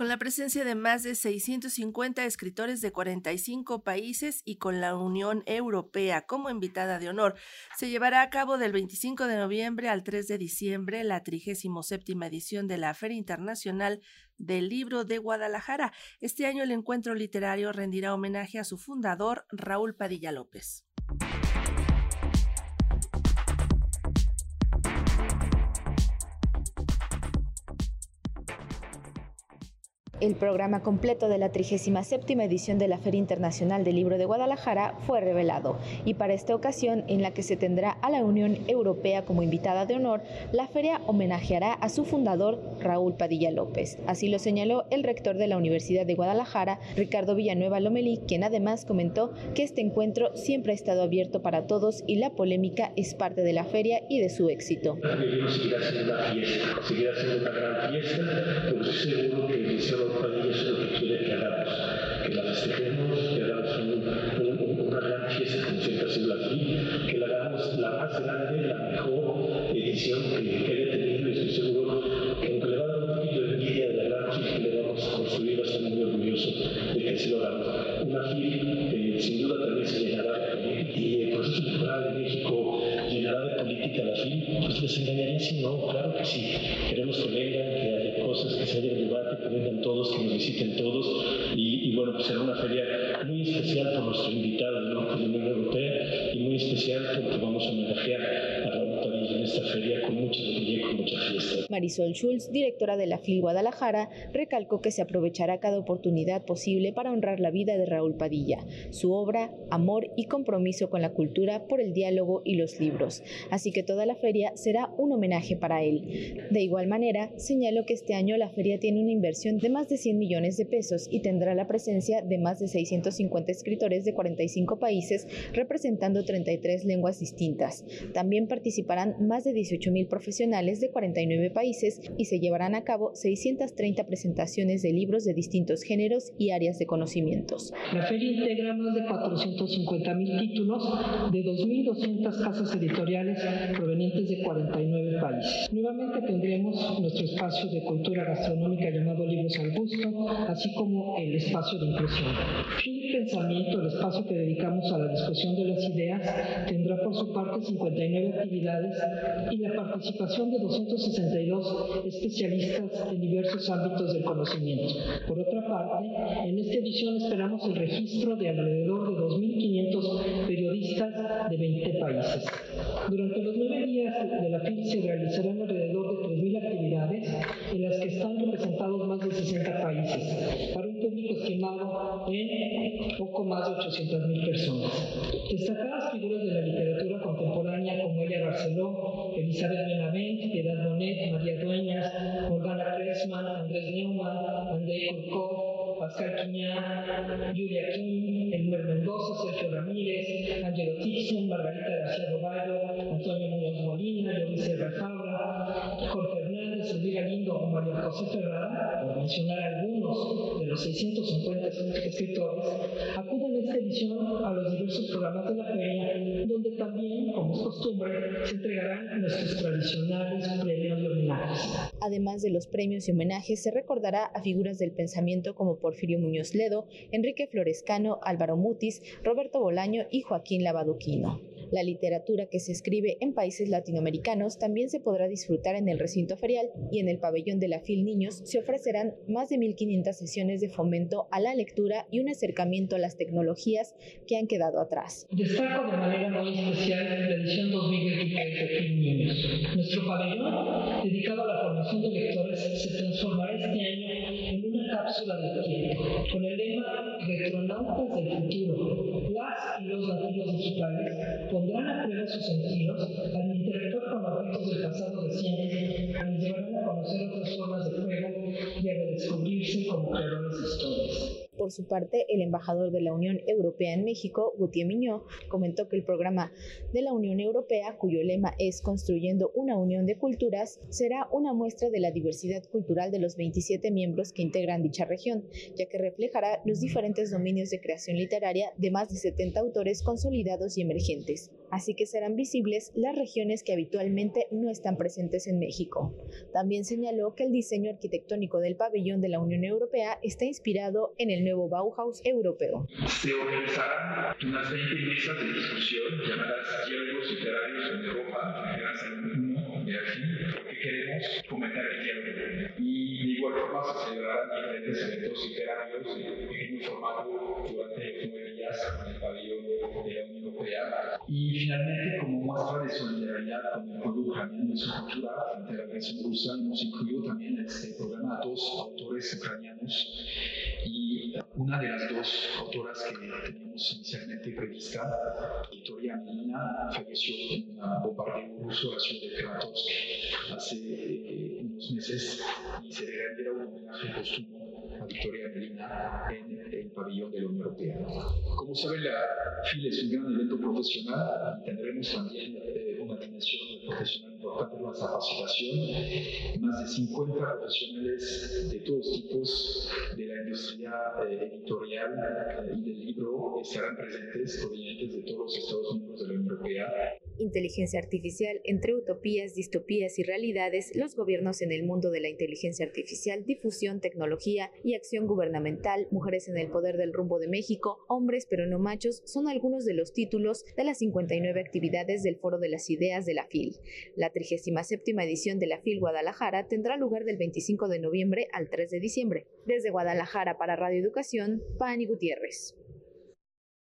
con la presencia de más de 650 escritores de 45 países y con la Unión Europea como invitada de honor. Se llevará a cabo del 25 de noviembre al 3 de diciembre la 37 edición de la Feria Internacional del Libro de Guadalajara. Este año el encuentro literario rendirá homenaje a su fundador, Raúl Padilla López. El programa completo de la 37 edición de la Feria Internacional del Libro de Guadalajara fue revelado y para esta ocasión, en la que se tendrá a la Unión Europea como invitada de honor, la feria homenajeará a su fundador, Raúl Padilla López. Así lo señaló el rector de la Universidad de Guadalajara, Ricardo Villanueva Lomelí, quien además comentó que este encuentro siempre ha estado abierto para todos y la polémica es parte de la feria y de su éxito. Una fiesta, pero seguro que Eso es lo que quiere que hagamos, que la festejemos, que hagamos una gran fiesta como siempre ha sido aquí, que la hagamos la más grande, la mejor edición que, que FIL, pues les engañaría si no, claro que sí. Queremos que vengan, que haya cosas, que se haya debate, que vengan todos, que nos visiten todos. Y, bueno, pues será una feria muy especial por nuestro invitado del de la Unión Europea y muy especial porque vamos a homenajear a Raúl Marisol Schulz, directora de la FIL Guadalajara, recalcó que se aprovechará cada oportunidad posible para honrar la vida de Raúl Padilla, su obra, amor y compromiso con la cultura por el diálogo y los libros. Así que toda la feria será un homenaje para él. De igual manera, señaló que este año la feria tiene una inversión de más de 100 millones de pesos y tendrá la presencia de más de 650 escritores de 45 países representando 33 lenguas distintas. También participarán más de 18 mil profesionales de 49 países y se llevarán a cabo 630 presentaciones de libros de distintos géneros y áreas de conocimientos. La feria integra más de 450 mil títulos de 2.200 casas editoriales provenientes de 49 países. Nuevamente tendremos nuestro espacio de cultura gastronómica llamado Libros al Gusto, así como el espacio de inclusión. Fin Pensamiento, el espacio que dedicamos a la discusión de las ideas, tendrá por su parte 59 actividades y la participación de 262 especialistas en diversos ámbitos del conocimiento. Por otra parte, en esta edición esperamos el registro de alrededor de 2.500 periodistas de 20 países. Durante los nueve días de la FIL se realizarán alrededor de 3.000 actividades en las que están representados más de 60 países, para un público estimado en poco más de 800.000 personas. Destacadas figuras de la literatura contemporánea como Elia Barceló, Elizabeth Benavent, Piedad Bonet, María Dueñas, Morgana Kressman, Andrés Neumann, André Kurkov, Pascal Quiñá, Julia King, Elmer Mendoza, Sergio Ramírez, Angelo Tixon, Margarita García Roballo, Antonio Muñoz Molina, Luis Fabra, Jorge Hernández, Elvira Lindo o María José Ferrada, por mencionar algunos de los 650 escritores, acuden a esta edición a los diversos programas de la feria, donde también, como es costumbre, se entregarán nuestros tradicionales premios y homenajes. Además de los premios y homenajes, se recordará a figuras del pensamiento como Porfirio Muñoz Ledo, Enrique Florescano, Álvaro Mutis, Roberto Bolaño y Joaquín Lavaduquino. La literatura que se escribe en países latinoamericanos también se podrá disfrutar en el recinto ferial y en el pabellón de la FIL Niños se ofrecerán más de 1.500 sesiones de fomento a la lectura y un acercamiento a las tecnologías que han quedado atrás. Destaco de manera muy especial la edición 2023 de FIL Niños. Nuestro pabellón, dedicado a la formación de lectores, se transformará este año en una cápsula del tiempo, con el lema Retronautas del futuro. Las y los nativos digitales pondrán a prueba sus sentidos al interactuar con objetos del pasado reciente, les llevarán a conocer otras formas de juego y a redescubrirse como creadores historias. Por su parte, el embajador de la Unión Europea en México, Gautier Miñó, comentó que el programa de la Unión Europea, cuyo lema es Construyendo una Unión de Culturas, será una muestra de la diversidad cultural de los 27 miembros que integran dicha región, ya que reflejará los diferentes dominios de creación literaria de más de 70 autores consolidados y emergentes. así que serán visibles las regiones que habitualmente no están presentes en México. También señaló que el diseño arquitectónico del pabellón de la Unión Europea está inspirado en el nuevo Bauhaus europeo. Se organizarán unas 20 mesas de discusión llamadas diálogos literarios en Europa, que van de aquí, porque queremos fomentar el diálogo. Y de igual forma se celebrarán diferentes eventos literarios en pequeño formato durante los Y finalmente, como muestra de solidaridad con el pueblo ucraniano y su cultura frente a la agresión rusa, hemos incluido también en este programa a dos autores ucranianos y una de las dos autoras que teníamos inicialmente prevista, Victoria Melina, falleció en un bombardeo ruso a la ciudad de Kramatorsk hace eh, unos meses y se le rendirá un homenaje póstumo Victoria Melina en el pabellón de la Unión Europea. Como saben, la FIL es un gran evento profesional y tendremos también eh, una dimensión profesional importante en la capacitación. Más de 50 profesionales de todos tipos de la industria eh, editorial eh, y del libro estarán presentes provenientes de todos los Estados miembros de la Unión Europea inteligencia artificial, entre utopías, distopías y realidades, los gobiernos en el mundo de la inteligencia artificial, difusión, tecnología y acción gubernamental, mujeres en el poder del rumbo de México, hombres pero no machos, son algunos de los títulos de las 59 actividades del Foro de las Ideas de la FIL. La 37 edición de la FIL Guadalajara tendrá lugar del 25 de noviembre al 3 de diciembre. Desde Guadalajara para Radio Educación, Pani Gutiérrez.